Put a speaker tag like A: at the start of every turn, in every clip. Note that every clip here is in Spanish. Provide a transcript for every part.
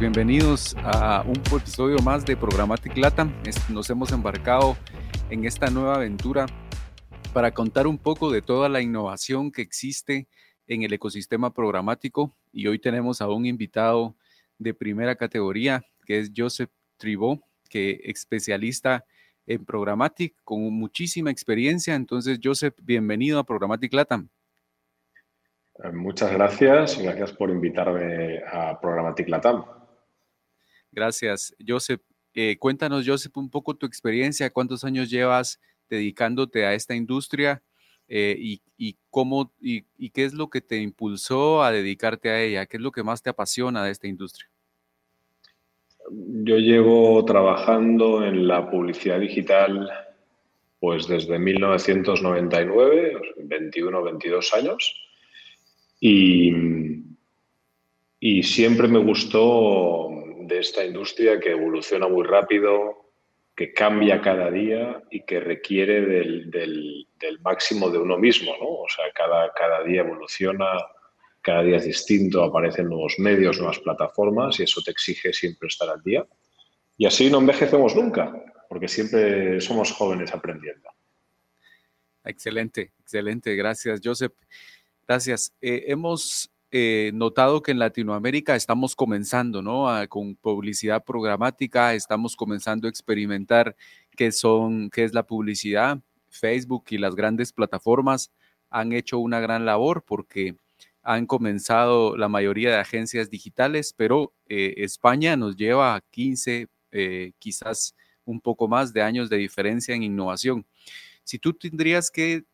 A: Bienvenidos a un episodio más de Programmatic Latam. Nos hemos embarcado en esta nueva aventura para contar un poco de toda la innovación que existe en el ecosistema programático y hoy tenemos a un invitado de primera categoría que es Joseph Tribó, que especialista en Programmatic con muchísima experiencia. Entonces, Joseph, bienvenido a Programmatic Latam.
B: Eh, muchas gracias gracias por invitarme a Programmatic Latam.
A: Gracias, Joseph. Eh, cuéntanos, Joseph, un poco tu experiencia, cuántos años llevas dedicándote a esta industria eh, y, cómo y, qué es lo que te impulsó a dedicarte a ella, qué es lo que más te apasiona de esta industria.
B: Yo llevo trabajando en la publicidad digital pues desde 1999, 21 22 años. Y, y siempre me gustó de esta industria que evoluciona muy rápido, que cambia cada día y que requiere del, máximo de uno mismo, ¿no? O sea, cada, cada día evoluciona, cada día es distinto, aparecen nuevos medios, nuevas plataformas y eso te exige siempre estar al día. Y así no envejecemos nunca, porque siempre somos jóvenes aprendiendo.
A: Excelente, excelente. Gracias, Joseph. Gracias. Eh, hemos eh, notado que en Latinoamérica estamos comenzando, ¿no? con publicidad programática, estamos comenzando a experimentar qué son, qué es la publicidad. Facebook y las grandes plataformas han hecho una gran labor porque han comenzado la mayoría de agencias digitales, pero eh, España nos lleva 15, quizás un poco más de años de diferencia en innovación. Si tú tendrías que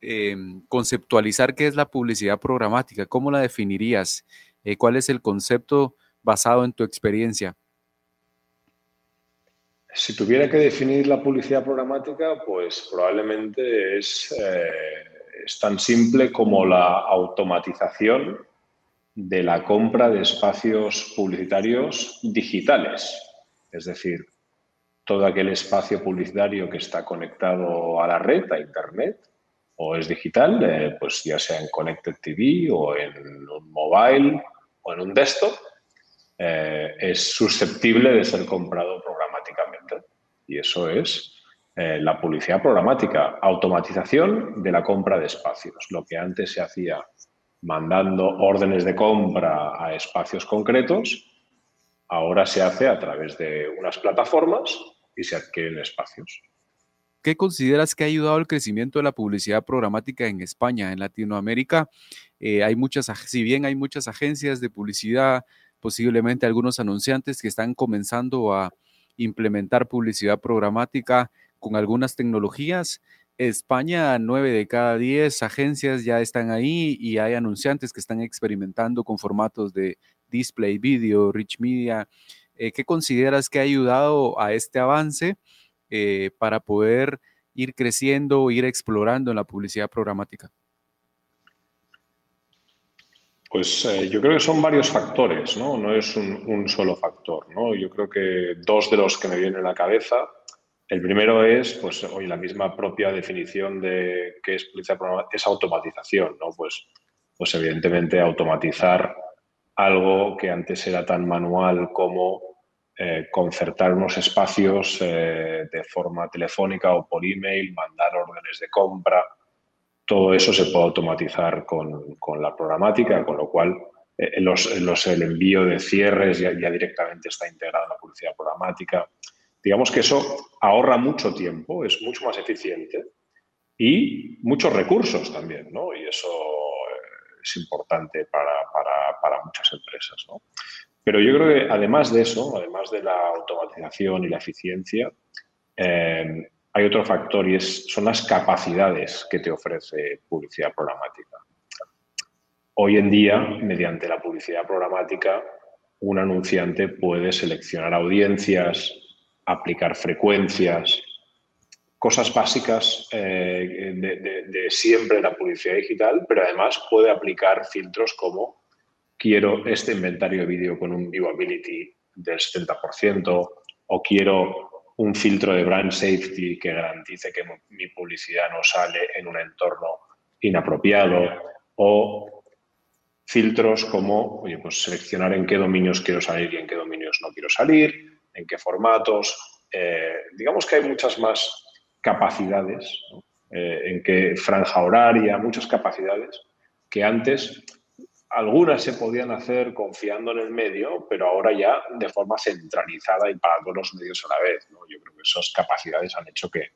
A: Em, conceptualizar qué es la publicidad programática, ¿cómo la definirías? Eh, ¿Cuál es el concepto basado en tu experiencia?
B: Si tuviera que definir la publicidad programática, pues probablemente eh, es tan simple como la automatización de la compra de espacios publicitarios digitales. Es decir, todo aquel espacio publicitario que está conectado a la red, a Internet, o es digital, eh, pues ya sea en Connected TV o en un mobile o en un desktop, eh, es susceptible de ser comprado programáticamente. Y eso es eh, la publicidad programática, automatización de la compra de espacios. Lo que antes se hacía mandando órdenes de compra a espacios concretos, ahora se hace a través de unas plataformas y se adquieren espacios.
A: ¿Qué consideras que ha ayudado al crecimiento de la publicidad programática en España? En Latinoamérica eh, hay muchas, si bien hay muchas agencias de publicidad, posiblemente algunos anunciantes que están comenzando a implementar publicidad programática con algunas tecnologías. España, nueve de cada diez agencias ya están ahí y hay anunciantes que están experimentando con formatos de display, video, rich media. Eh, ¿Qué consideras que ha ayudado a este avance? Eh, para poder ir creciendo, ir explorando en la publicidad programática?
B: Pues eh, yo creo que son varios factores, ¿no? No es un, solo factor, ¿no? Yo creo que dos de los que me vienen a la cabeza. El primero es, pues, hoy la misma propia definición de qué es publicidad programática, es automatización, ¿no? Pues, pues evidentemente automatizar algo que antes era tan manual como eh, concertar unos espacios eh, de forma telefónica o por email, mandar órdenes de compra. Todo eso se puede automatizar con, con la programática, con lo cual eh, los, los, el envío de cierres ya, ya, directamente está integrado en la publicidad programática. Digamos que eso ahorra mucho tiempo, es mucho más eficiente y muchos recursos también, ¿no? Y eso es importante para, para, para muchas empresas, ¿no? Pero yo creo que además de eso, además de la automatización y la eficiencia, eh, hay otro factor y es, son las capacidades que te ofrece publicidad programática. Hoy en día, mediante la publicidad programática, un anunciante puede seleccionar audiencias, aplicar frecuencias, cosas básicas eh, de, de, siempre la publicidad digital, pero además puede aplicar filtros como quiero este inventario de vídeo con un viewability del 70% o quiero un filtro de brand safety que garantice que mi publicidad no sale en un entorno inapropiado o filtros como, pues seleccionar en qué dominios quiero salir y en qué dominios no quiero salir, en qué formatos. Eh, digamos que hay muchas más capacidades, eh, en qué franja horaria, muchas capacidades que antes algunas se podían hacer confiando en el medio, pero ahora ya de forma centralizada y para todos los medios a la vez. Yo creo que esas capacidades han hecho que,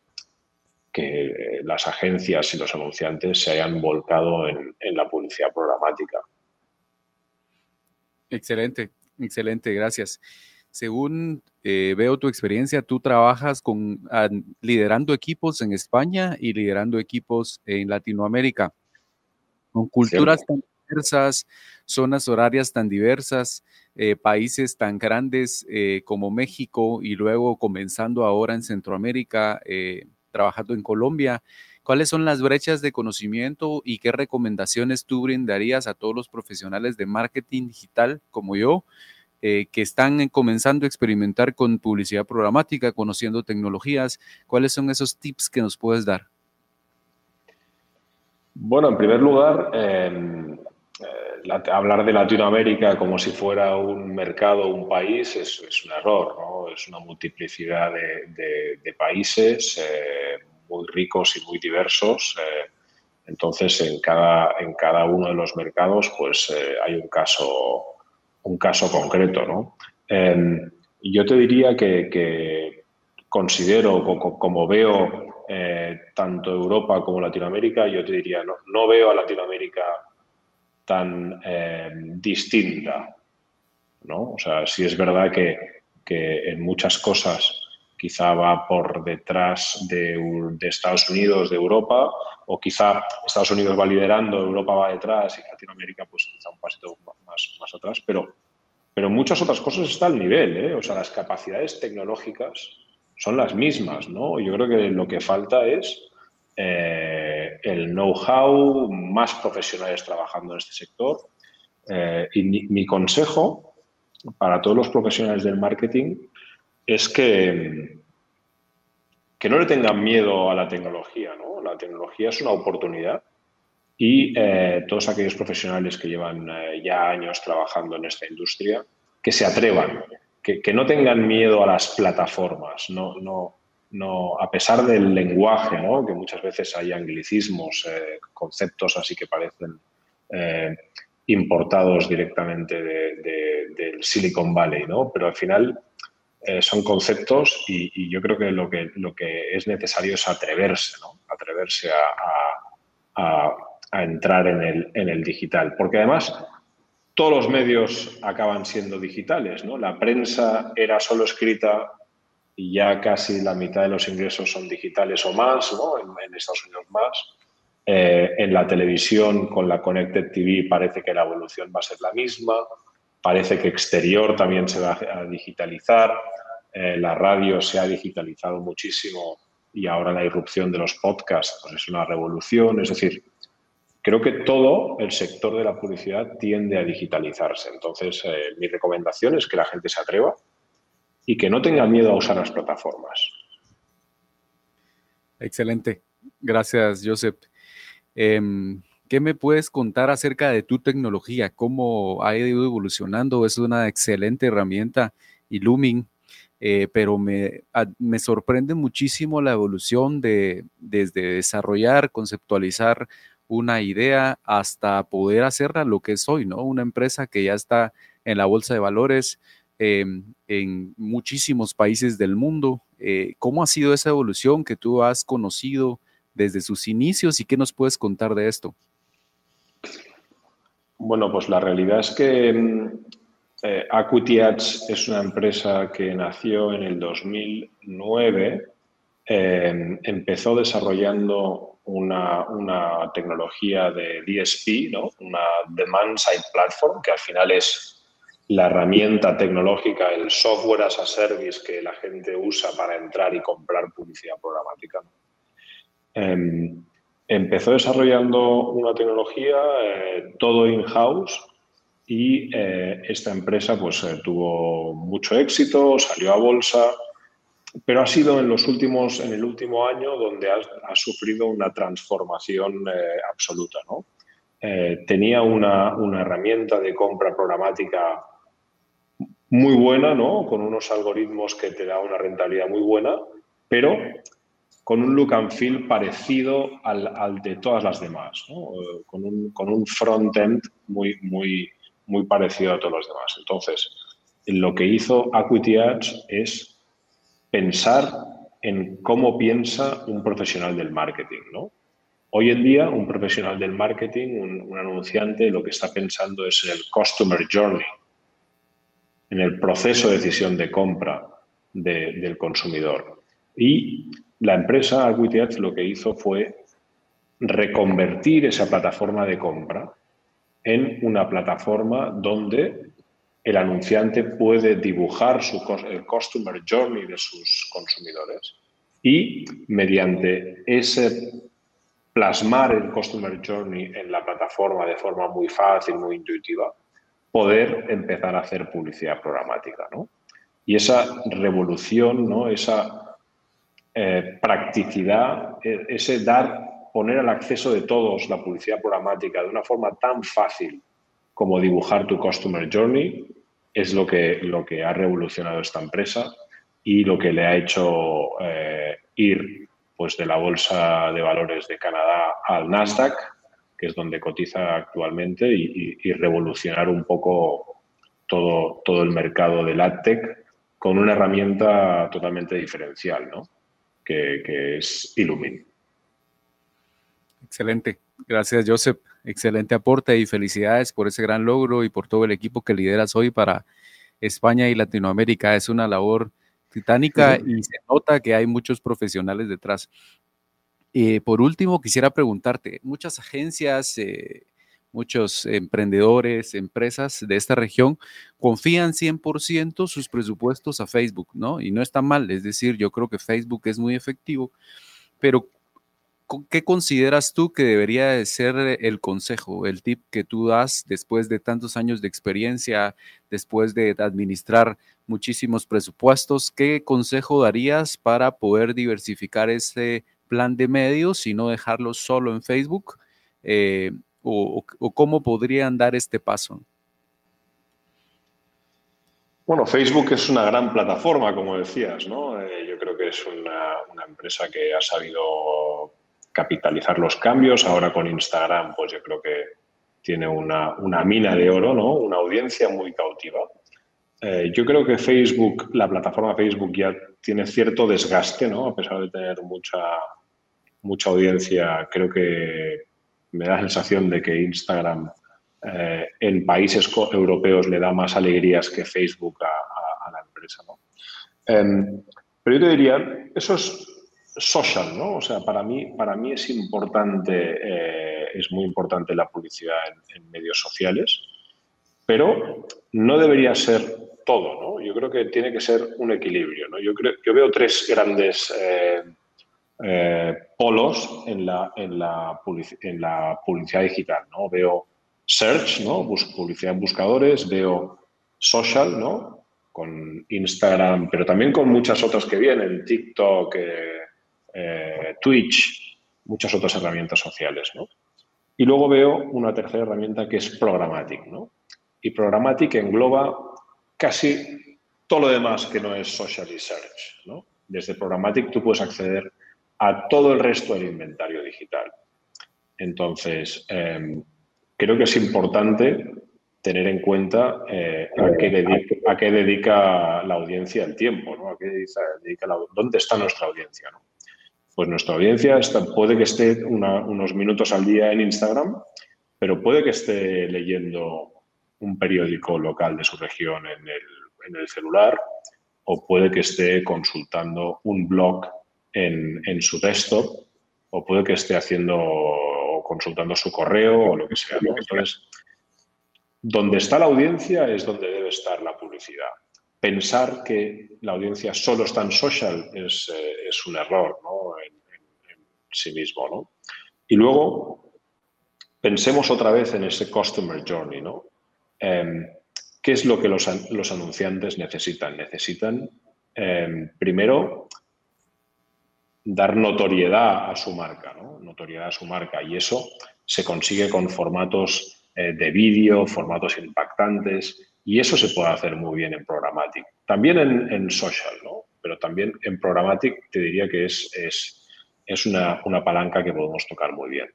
B: que las agencias y los anunciantes se hayan volcado en, la publicidad programática.
A: Excelente, excelente, gracias. Según eh, veo tu experiencia, tú trabajas con, liderando equipos en España y liderando equipos en Latinoamérica, con culturas tan diversas, zonas horarias tan diversas, eh, países tan grandes eh, como México y luego comenzando ahora en Centroamérica, eh, trabajando en Colombia. ¿Cuáles son las brechas de conocimiento y qué recomendaciones tú brindarías a todos los profesionales de marketing digital como yo, que están comenzando a experimentar con publicidad programática, conociendo tecnologías? ¿Cuáles son esos tips que nos puedes dar?
B: Bueno, en primer lugar, hablar de Latinoamérica como si fuera un mercado, un país, es, un error, ¿no? Es una multiplicidad de, países eh, muy ricos y muy diversos. Eh, entonces, en cada, en cada uno de los mercados, pues eh, hay un caso, un caso concreto, ¿no? Em, yo te diría que, considero, como, veo tanto Europa como Latinoamérica, yo te diría, no, no veo a Latinoamérica tan eh, distinta. ¿no? O sea, sí es verdad que, en muchas cosas quizá va por detrás de, Estados Unidos, de Europa, o quizá Estados Unidos va liderando, Europa va detrás y Latinoamérica pues quizá un pasito más, más atrás, pero, pero muchas otras cosas está al nivel, ¿eh? o sea, las capacidades tecnológicas son las mismas, ¿no? Yo creo que lo que falta es eh, el know-how, más profesionales trabajando en este sector. Eh, y mi, consejo para todos los profesionales del marketing es que, que no le tengan miedo a la tecnología. ¿no? La tecnología es una oportunidad y eh, todos aquellos profesionales que llevan ya años trabajando en esta industria, que se atrevan, que, que, no tengan miedo a las plataformas, no, no, no, a pesar del lenguaje, ¿no? que muchas veces hay anglicismos, eh, conceptos así que parecen eh, importados directamente del Silicon Valley, ¿no? pero al final eh, son conceptos y, yo creo que lo, que es necesario es atreverse, ¿no? atreverse a, entrar en el, en el digital, porque además todos los medios acaban siendo digitales, ¿no? La prensa era solo escrita y ya casi la mitad de los ingresos son digitales o más, ¿no? en, Estados Unidos más. Eh, en la televisión con la Connected TV parece que la evolución va a ser la misma, parece que exterior también se va a digitalizar, eh, la radio se ha digitalizado muchísimo y ahora la irrupción de los podcasts pues es una revolución, es decir, creo que todo el sector de la publicidad tiende a digitalizarse. Entonces, eh, mi recomendación es que la gente se atreva, y que no tengan miedo a usar las plataformas.
A: Excelente. Gracias, Joseph. Em, ¿Qué me puedes contar acerca de tu tecnología? ¿Cómo ha ido evolucionando? Es una excelente herramienta, Illumin, eh, pero me, me, sorprende muchísimo la evolución de, desde desarrollar, conceptualizar una idea hasta poder hacerla lo que es hoy, ¿no? Una empresa que ya está en la bolsa de valores, Em, en muchísimos países del mundo. Eh, ¿Cómo ha sido esa evolución que tú has conocido desde sus inicios y qué nos puedes contar de esto?
B: Bueno, pues la realidad es que em, eh, es una empresa que nació en el 2009. Em, empezó desarrollando una, una, tecnología de DSP, ¿no? una Demand Side Platform, que al final es la herramienta tecnológica, el software as a service que la gente usa para entrar y comprar publicidad programática. Em, empezó desarrollando una tecnología eh, todo in-house y eh, esta empresa pues eh, tuvo mucho éxito, salió a bolsa, pero ha sido en los últimos, en el último año donde ha, sufrido una transformación absoluta, ¿no? Eh, tenía una, herramienta de compra programática muy buena, ¿no? Con unos algoritmos que te da una rentabilidad muy buena, pero con un look and feel parecido al, de todas las demás, eh, con un, con un front-end muy, muy, muy parecido a todos los demás. Entonces, lo que hizo Acuity Ads es pensar en cómo piensa un profesional del marketing, ¿no? Hoy en día, un profesional del marketing, un, anunciante, lo que está pensando es en el customer journey, en el proceso de decisión de compra del consumidor. Y la empresa Acuity Ads lo que hizo fue reconvertir esa plataforma de compra en una plataforma donde el anunciante puede dibujar su, el customer journey de sus consumidores y mediante ese plasmar el customer journey en la plataforma de forma muy fácil, muy intuitiva, poder empezar a hacer publicidad programática. ¿no? Y esa revolución, ¿no? esa eh, practicidad, e, ese dar, poner al acceso de todos la publicidad programática de una forma tan fácil como dibujar tu Customer Journey es lo que, lo que ha revolucionado esta empresa y lo que le ha hecho eh, ir pues, de la Bolsa de Valores de Canadá al Nasdaq, que es donde cotiza actualmente, y, revolucionar un poco todo, todo el mercado del AdTech con una herramienta totalmente diferencial, ¿no? que, que es Illumin.
A: Excelente. Gracias, Joseph. Excelente aporte y felicidades por ese gran logro y por todo el equipo que lideras hoy para España y Latinoamérica. Es una labor titánica y se nota que hay muchos profesionales detrás. Eh, por último, quisiera preguntarte, muchas agencias, eh, muchos emprendedores, empresas de esta región confían 100% sus presupuestos a Facebook, ¿no? Y no está mal, es decir, yo creo que Facebook es muy efectivo, pero ¿qué consideras tú que debería de ser el consejo, el tip que tú das después de tantos años de experiencia, después de administrar muchísimos presupuestos? ¿Qué consejo darías para poder diversificar ese plan de medios y no dejarlo solo en Facebook? Eh, o, cómo podrían dar este paso?
B: Bueno, Facebook es una gran plataforma, como decías, ¿no? Eh, yo creo que es una, empresa que ha sabido capitalizar los cambios. Ahora con Instagram, pues yo creo que tiene una, mina de oro, ¿no? Una audiencia muy cautiva. Eh, yo creo que Facebook, la plataforma Facebook ya tiene cierto desgaste, ¿no? A pesar de tener mucha, mucha audiencia, creo que me da la sensación de que Instagram eh, en países europeos le da más alegrías que Facebook a, la empresa, ¿no? Em, pero yo te diría, eso es social, ¿no? O sea, para mí, para mí es importante, eh, es muy importante la publicidad en, medios sociales, pero no debería ser todo, ¿no? Yo creo que tiene que ser un equilibrio, ¿no? Yo, creo, yo veo tres grandes eh, eh, polos en la, en, la en la publicidad digital, ¿no? Veo search, ¿no? publicidad en buscadores, veo social, ¿no? Con Instagram, pero también con muchas otras que vienen, TikTok, Twitch, muchas otras herramientas sociales. ¿no? Y luego veo una tercera herramienta que es Programmatic. ¿no? Y Programmatic engloba casi todo lo demás que no es social research. ¿no? Desde Programmatic tú puedes acceder a todo el resto del inventario digital. Entonces, em, creo que es importante tener en cuenta eh, a, qué dedica, a, qué dedica, la audiencia el tiempo, ¿no? a qué dedica, dónde está nuestra audiencia. ¿no? Pues nuestra audiencia puede que esté unos minutos al día en Instagram, pero puede que esté leyendo un periódico local de su región en el, celular o puede que esté consultando un blog en, su desktop o puede que esté haciendo o consultando su correo o lo que sea. Entonces, donde está la audiencia es donde debe estar la publicidad. Pensar que la audiencia solo está en social es, eh, un error, ¿no? sí mismo, ¿no? Y luego pensemos otra vez en ese customer journey, ¿no? Em, ¿Qué es lo que los, anunciantes necesitan? Necesitan, em, primero, dar notoriedad a su marca, ¿no? Notoriedad a su marca. Y eso se consigue con formatos eh, de vídeo, formatos impactantes, y eso se puede hacer muy bien en Programmatic. También en, social, ¿no? Pero también en Programmatic te diría que es, es, es una, una, palanca que podemos tocar muy bien.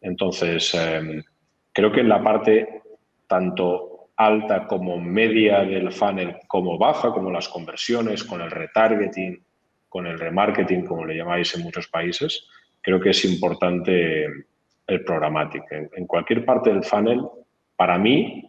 B: Entonces, em, creo que en la parte tanto alta como media del funnel, como baja, como las conversiones, con el retargeting, con el remarketing, como le llamáis en muchos países, creo que es importante el programmatic. En, cualquier parte del funnel, para mí,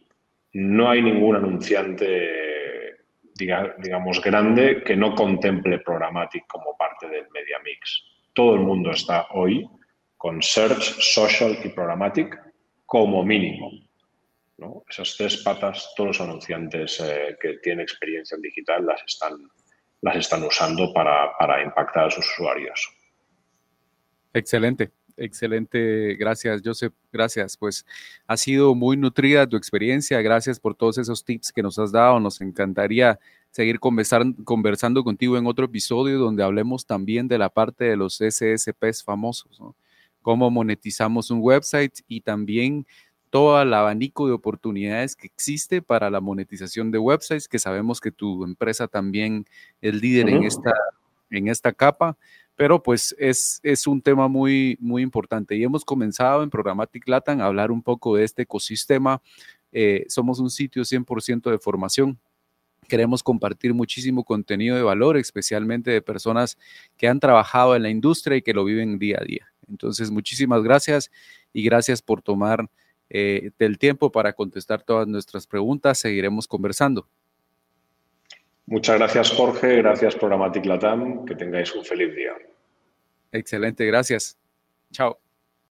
B: no hay ningún anunciante, digamos, grande que no contemple programmatic como parte del media mix. Todo el mundo está hoy con search, social y programmatic como mínimo. Esas tres patas, todos los anunciantes eh, que tienen experiencia en digital las están, usando para impactar a sus usuarios.
A: Excelente. Excelente, gracias Joseph, gracias. Pues ha sido muy nutrida tu experiencia, gracias por todos esos tips que nos has dado. Nos encantaría seguir conversando contigo en otro episodio donde hablemos también de la parte de los SSPs famosos, cómo monetizamos un website y también todo el abanico de oportunidades que existe para la monetización de websites, que sabemos que tu empresa también es líder en, esta, en esta capa pero pues es, es un tema muy, muy importante y hemos comenzado en Programmatic Latam a hablar un poco de este ecosistema. Eh, somos un sitio 100% de formación. Queremos compartir muchísimo contenido de valor, especialmente de personas que han trabajado en la industria y que lo viven día a día. Entonces, muchísimas gracias y gracias por tomar eh, el tiempo para contestar todas nuestras preguntas. Seguiremos conversando.
B: Muchas gracias, Jorge. Gracias, Programatic Latam. Que tengáis un feliz día.
A: Excelente, gracias. Chao.